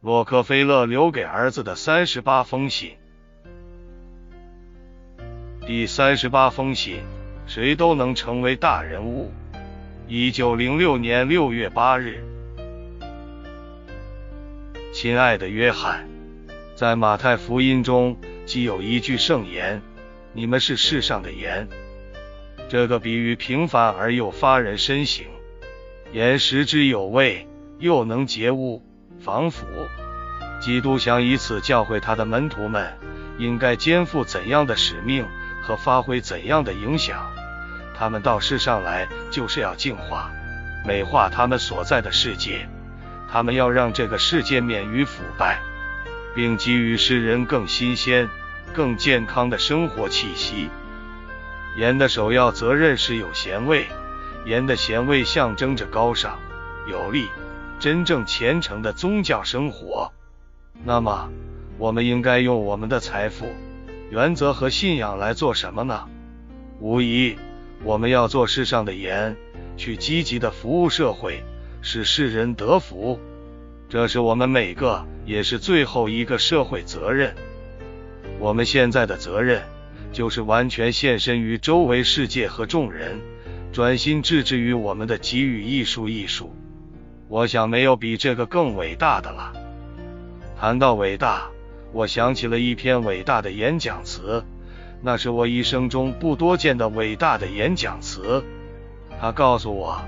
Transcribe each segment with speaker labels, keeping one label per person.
Speaker 1: 洛克菲勒留给儿子的三十八封信。第三十八封信：谁都能成为大人物。一九零六年六月八日，亲爱的约翰，在马太福音中，既有一句圣言：“你们是世上的盐。”这个比喻平凡而又发人深省。盐食之有味，又能洁物。防腐。基督想以此教会他的门徒们，应该肩负怎样的使命和发挥怎样的影响。他们到世上来，就是要净化、美化他们所在的世界。他们要让这个世界免于腐败，并给予世人更新鲜、更健康的生活气息。盐的首要责任是有咸味，盐的咸味象征着高尚、有力。真正虔诚的宗教生活，那么我们应该用我们的财富、原则和信仰来做什么呢？无疑，我们要做世上的盐，去积极的服务社会，使世人得福。这是我们每个，也是最后一个社会责任。我们现在的责任，就是完全献身于周围世界和众人，专心致志于我们的给予艺术艺术。我想没有比这个更伟大的了。谈到伟大，我想起了一篇伟大的演讲词，那是我一生中不多见的伟大的演讲词。他告诉我，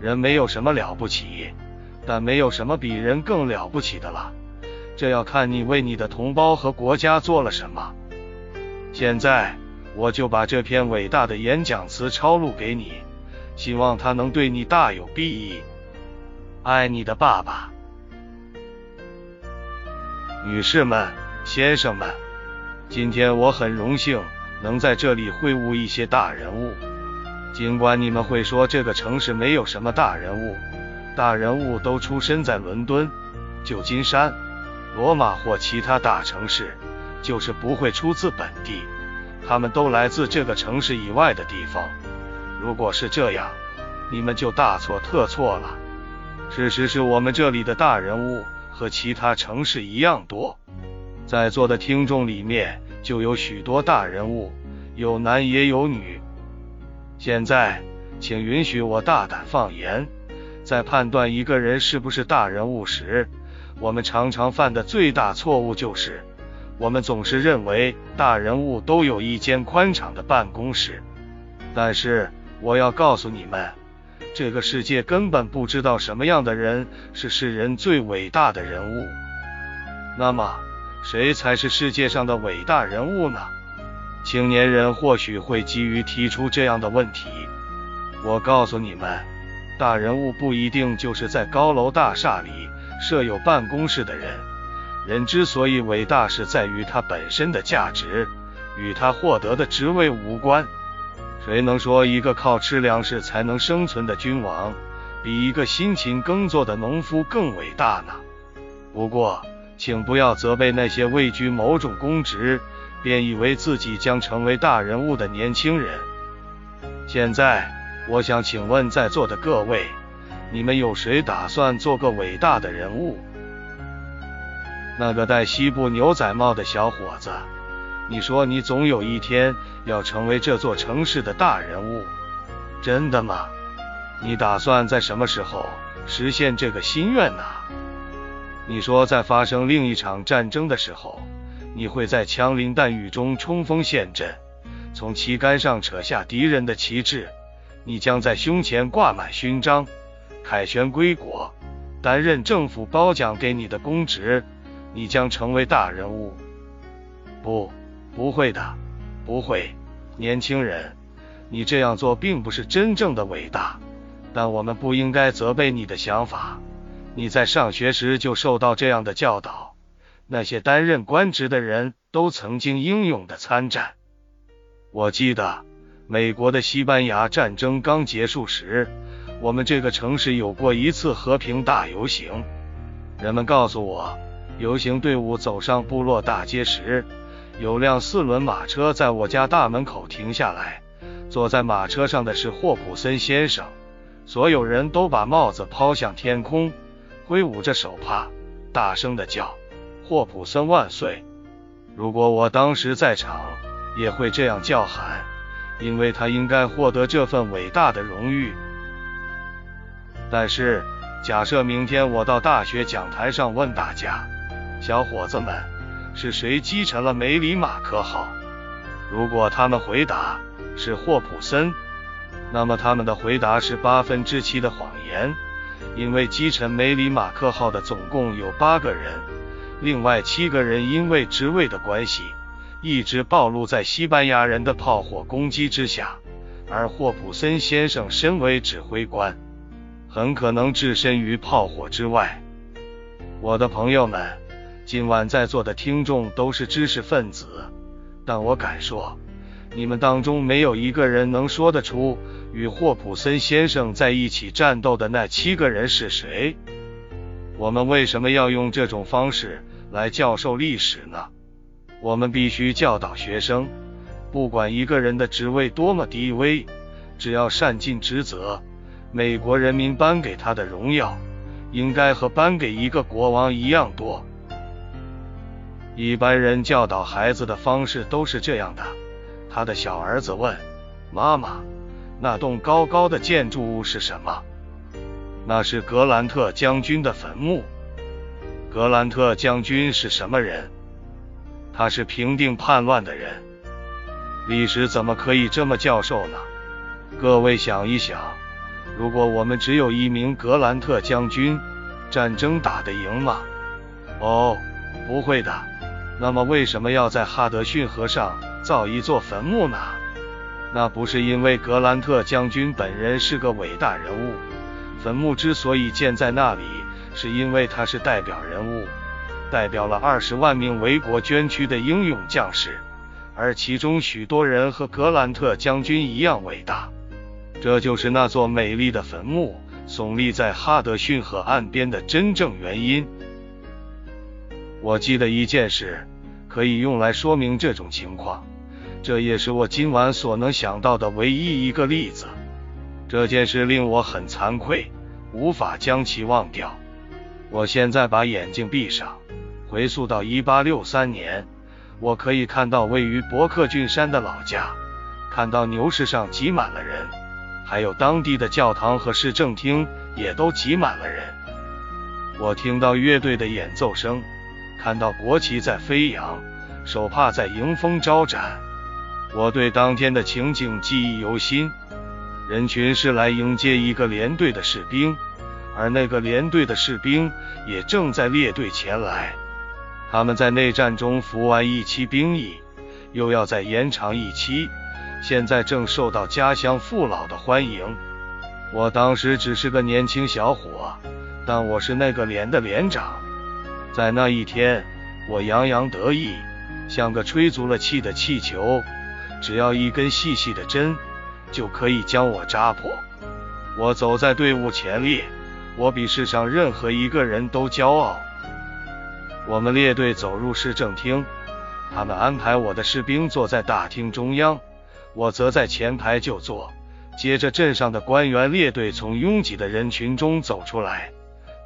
Speaker 1: 人没有什么了不起，但没有什么比人更了不起的了。这要看你为你的同胞和国家做了什么。现在，我就把这篇伟大的演讲词抄录给你，希望它能对你大有裨益。爱你的爸爸，女士们、先生们，今天我很荣幸能在这里会晤一些大人物。尽管你们会说这个城市没有什么大人物，大人物都出身在伦敦、旧金山、罗马或其他大城市，就是不会出自本地，他们都来自这个城市以外的地方。如果是这样，你们就大错特错了。事实是我们这里的大人物和其他城市一样多，在座的听众里面就有许多大人物，有男也有女。现在，请允许我大胆放言，在判断一个人是不是大人物时，我们常常犯的最大错误就是，我们总是认为大人物都有一间宽敞的办公室。但是，我要告诉你们。这个世界根本不知道什么样的人是世人最伟大的人物。那么，谁才是世界上的伟大人物呢？青年人或许会急于提出这样的问题。我告诉你们，大人物不一定就是在高楼大厦里设有办公室的人。人之所以伟大，是在于他本身的价值，与他获得的职位无关。谁能说一个靠吃粮食才能生存的君王，比一个辛勤耕作的农夫更伟大呢？不过，请不要责备那些位居某种公职便以为自己将成为大人物的年轻人。现在，我想请问在座的各位，你们有谁打算做个伟大的人物？那个戴西部牛仔帽的小伙子。你说你总有一天要成为这座城市的大人物，真的吗？你打算在什么时候实现这个心愿呢？你说在发生另一场战争的时候，你会在枪林弹雨中冲锋陷阵，从旗杆上扯下敌人的旗帜，你将在胸前挂满勋章，凯旋归国，担任政府褒奖给你的公职，你将成为大人物。不。不会的，不会，年轻人，你这样做并不是真正的伟大，但我们不应该责备你的想法。你在上学时就受到这样的教导，那些担任官职的人都曾经英勇的参战。我记得，美国的西班牙战争刚结束时，我们这个城市有过一次和平大游行。人们告诉我，游行队伍走上部落大街时。有辆四轮马车在我家大门口停下来，坐在马车上的是霍普森先生。所有人都把帽子抛向天空，挥舞着手帕，大声的叫：“霍普森万岁！”如果我当时在场，也会这样叫喊，因为他应该获得这份伟大的荣誉。但是，假设明天我到大学讲台上问大家：“小伙子们，是谁击沉了梅里马克号？”如果他们回答是霍普森，那么他们的回答是八分之七的谎言，因为击沉梅里马克号的总共有八个人，另外七个人因为职位的关系，一直暴露在西班牙人的炮火攻击之下，而霍普森先生身为指挥官，很可能置身于炮火之外。我的朋友们，今晚在座的听众都是知识分子，但我敢说，你们当中没有一个人能说得出。与霍普森先生在一起战斗的那七个人是谁？我们为什么要用这种方式来教授历史呢？我们必须教导学生，不管一个人的职位多么低微，只要善尽职责，美国人民颁给他的荣耀，应该和颁给一个国王一样多。一般人教导孩子的方式都是这样的：他的小儿子问妈妈。那栋高高的建筑物是什么？那是格兰特将军的坟墓。格兰特将军是什么人？他是平定叛乱的人。历史怎么可以这么教授呢？各位想一想，如果我们只有一名格兰特将军，战争打得赢吗？哦，不会的。那么为什么要在哈德逊河上造一座坟墓呢？那不是因为格兰特将军本人是个伟大人物，坟墓之所以建在那里，是因为他是代表人物，代表了二十万名为国捐躯的英勇将士，而其中许多人和格兰特将军一样伟大。这就是那座美丽的坟墓耸立在哈德逊河岸边的真正原因。我记得一件事，可以用来说明这种情况。这也是我今晚所能想到的唯一一个例子。这件事令我很惭愧，无法将其忘掉。我现在把眼睛闭上，回溯到1863年，我可以看到位于伯克郡山的老家，看到牛市上挤满了人，还有当地的教堂和市政厅也都挤满了人。我听到乐队的演奏声，看到国旗在飞扬，手帕在迎风招展。我对当天的情景记忆犹新，人群是来迎接一个连队的士兵，而那个连队的士兵也正在列队前来。他们在内战中服完一期兵役，又要再延长一期，现在正受到家乡父老的欢迎。我当时只是个年轻小伙，但我是那个连的连长。在那一天，我洋洋得意，像个吹足了气的气球。只要一根细细的针，就可以将我扎破。我走在队伍前列，我比世上任何一个人都骄傲。我们列队走入市政厅，他们安排我的士兵坐在大厅中央，我则在前排就坐。接着，镇上的官员列队从拥挤的人群中走出来，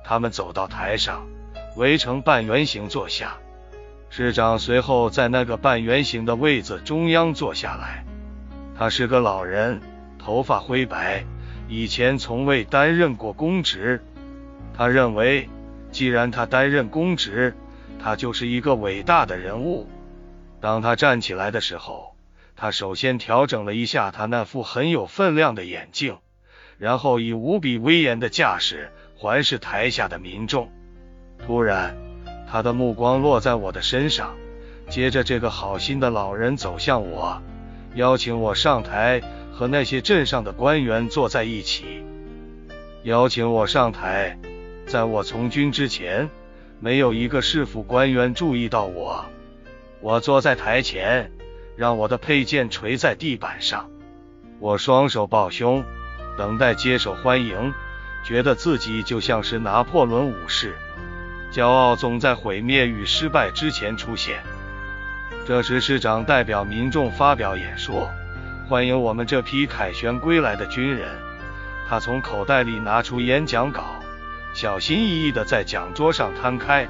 Speaker 1: 他们走到台上，围成半圆形坐下。市长随后在那个半圆形的位子中央坐下来。他是个老人，头发灰白，以前从未担任过公职。他认为，既然他担任公职，他就是一个伟大的人物。当他站起来的时候，他首先调整了一下他那副很有分量的眼镜，然后以无比威严的架势环视台下的民众。突然。他的目光落在我的身上，接着这个好心的老人走向我，邀请我上台和那些镇上的官员坐在一起。邀请我上台，在我从军之前，没有一个市府官员注意到我。我坐在台前，让我的佩剑垂在地板上，我双手抱胸，等待接受欢迎，觉得自己就像是拿破仑武士。骄傲总在毁灭与失败之前出现。这时，市长代表民众发表演说，欢迎我们这批凯旋归来的军人。他从口袋里拿出演讲稿，小心翼翼地在讲桌上摊开。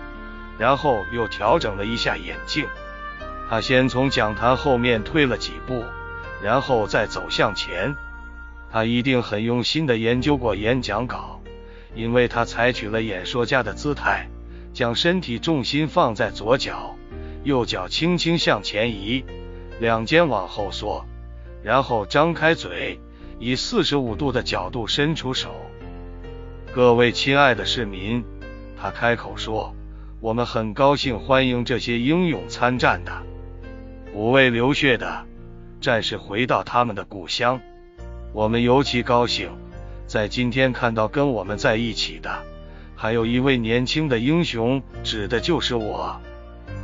Speaker 1: 然后又调整了一下眼镜。他先从讲坛后面退了几步，然后再走向前。他一定很用心地研究过演讲稿，因为他采取了演说家的姿态，将身体重心放在左脚，右脚轻轻向前移，两肩往后缩，然后张开嘴，以四十五度的角度伸出手。各位亲爱的市民，他开口说：“我们很高兴欢迎这些英勇参战的。”不畏流血的战士回到他们的故乡，我们尤其高兴，在今天看到跟我们在一起的还有一位年轻的英雄，指的就是我。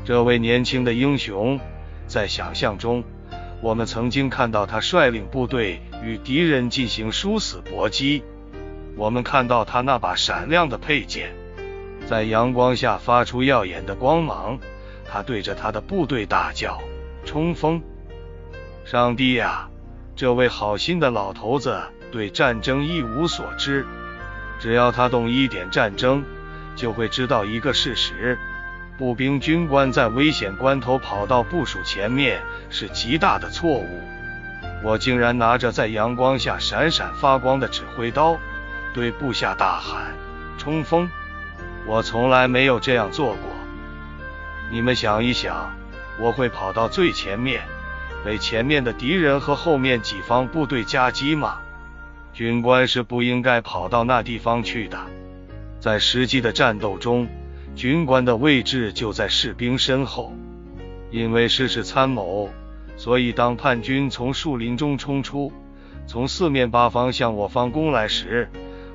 Speaker 1: 这位年轻的英雄，在想象中，我们曾经看到他率领部队与敌人进行殊死搏击，我们看到他那把闪亮的佩剑在阳光下发出耀眼的光芒，他对着他的部队大叫。冲锋！上帝呀，这位好心的老头子对战争一无所知。只要他懂一点战争，就会知道一个事实：步兵军官在危险关头跑到部署前面是极大的错误。我竟然拿着在阳光下闪闪发光的指挥刀，对部下大喊：“冲锋！”我从来没有这样做过。你们想一想。我会跑到最前面，被前面的敌人和后面己方部队夹击吗？军官是不应该跑到那地方去的。在实际的战斗中，军官的位置就在士兵身后。因为事是参谋，所以当叛军从树林中冲出，从四面八方向我方攻来时，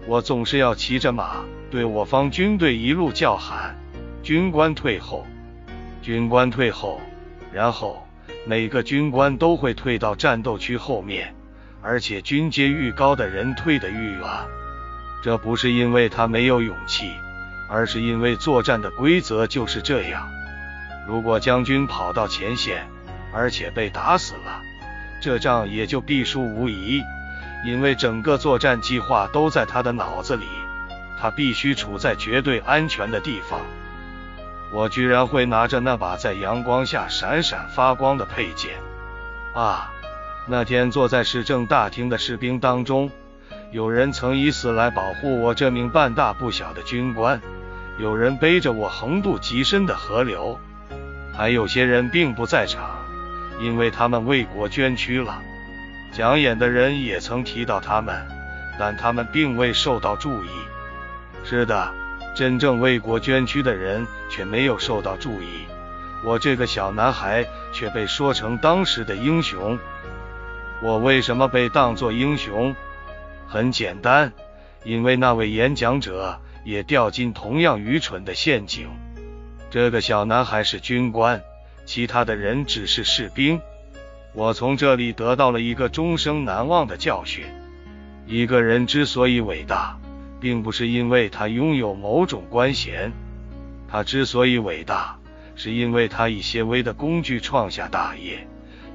Speaker 1: 我总是要骑着马，对我方军队一路叫喊：“军官退后！军官退后！”然后每个军官都会退到战斗区后面，而且军阶愈高的人退得愈远。这不是因为他没有勇气，而是因为作战的规则就是这样。如果将军跑到前线，而且被打死了，这仗也就必输无疑，因为整个作战计划都在他的脑子里，他必须处在绝对安全的地方。我居然会拿着那把在阳光下闪闪发光的佩剑啊！那天坐在市政大厅的士兵当中，有人曾以死来保护我这名半大不小的军官，有人背着我横渡极深的河流，还有些人并不在场，因为他们为国捐躯了。讲演的人也曾提到他们，但他们并未受到注意。是的。真正为国捐躯的人却没有受到注意，我这个小男孩却被说成当时的英雄。我为什么被当作英雄？很简单，因为那位演讲者也掉进同样愚蠢的陷阱。这个小男孩是军官，其他的人只是士兵。我从这里得到了一个终生难忘的教训：一个人之所以伟大。并不是因为他拥有某种官衔，他之所以伟大，是因为他以些微的工具创下大业，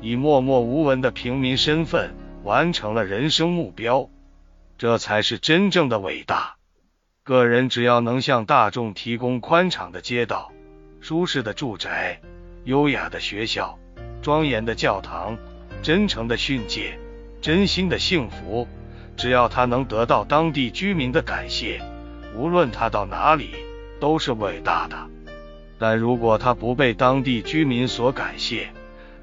Speaker 1: 以默默无闻的平民身份完成了人生目标，这才是真正的伟大。个人只要能向大众提供宽敞的街道、舒适的住宅、优雅的学校、庄严的教堂、真诚的训诫、真心的幸福。只要他能得到当地居民的感谢，无论他到哪里都是伟大的。但如果他不被当地居民所感谢，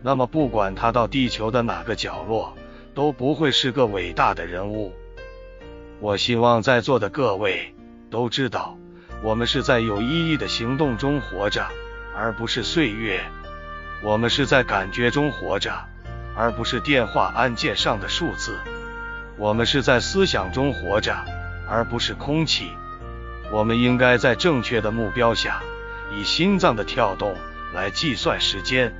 Speaker 1: 那么不管他到地球的哪个角落，都不会是个伟大的人物。我希望在座的各位都知道，我们是在有意义的行动中活着，而不是岁月；我们是在感觉中活着，而不是电话按键上的数字。我们是在思想中活着，而不是空气。我们应该在正确的目标下，以心脏的跳动来计算时间。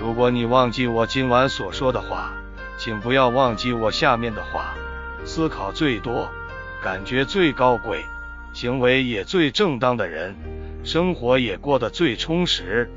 Speaker 1: 如果你忘记我今晚所说的话，请不要忘记我下面的话：思考最多、感觉最高贵、行为也最正当的人，生活也过得最充实。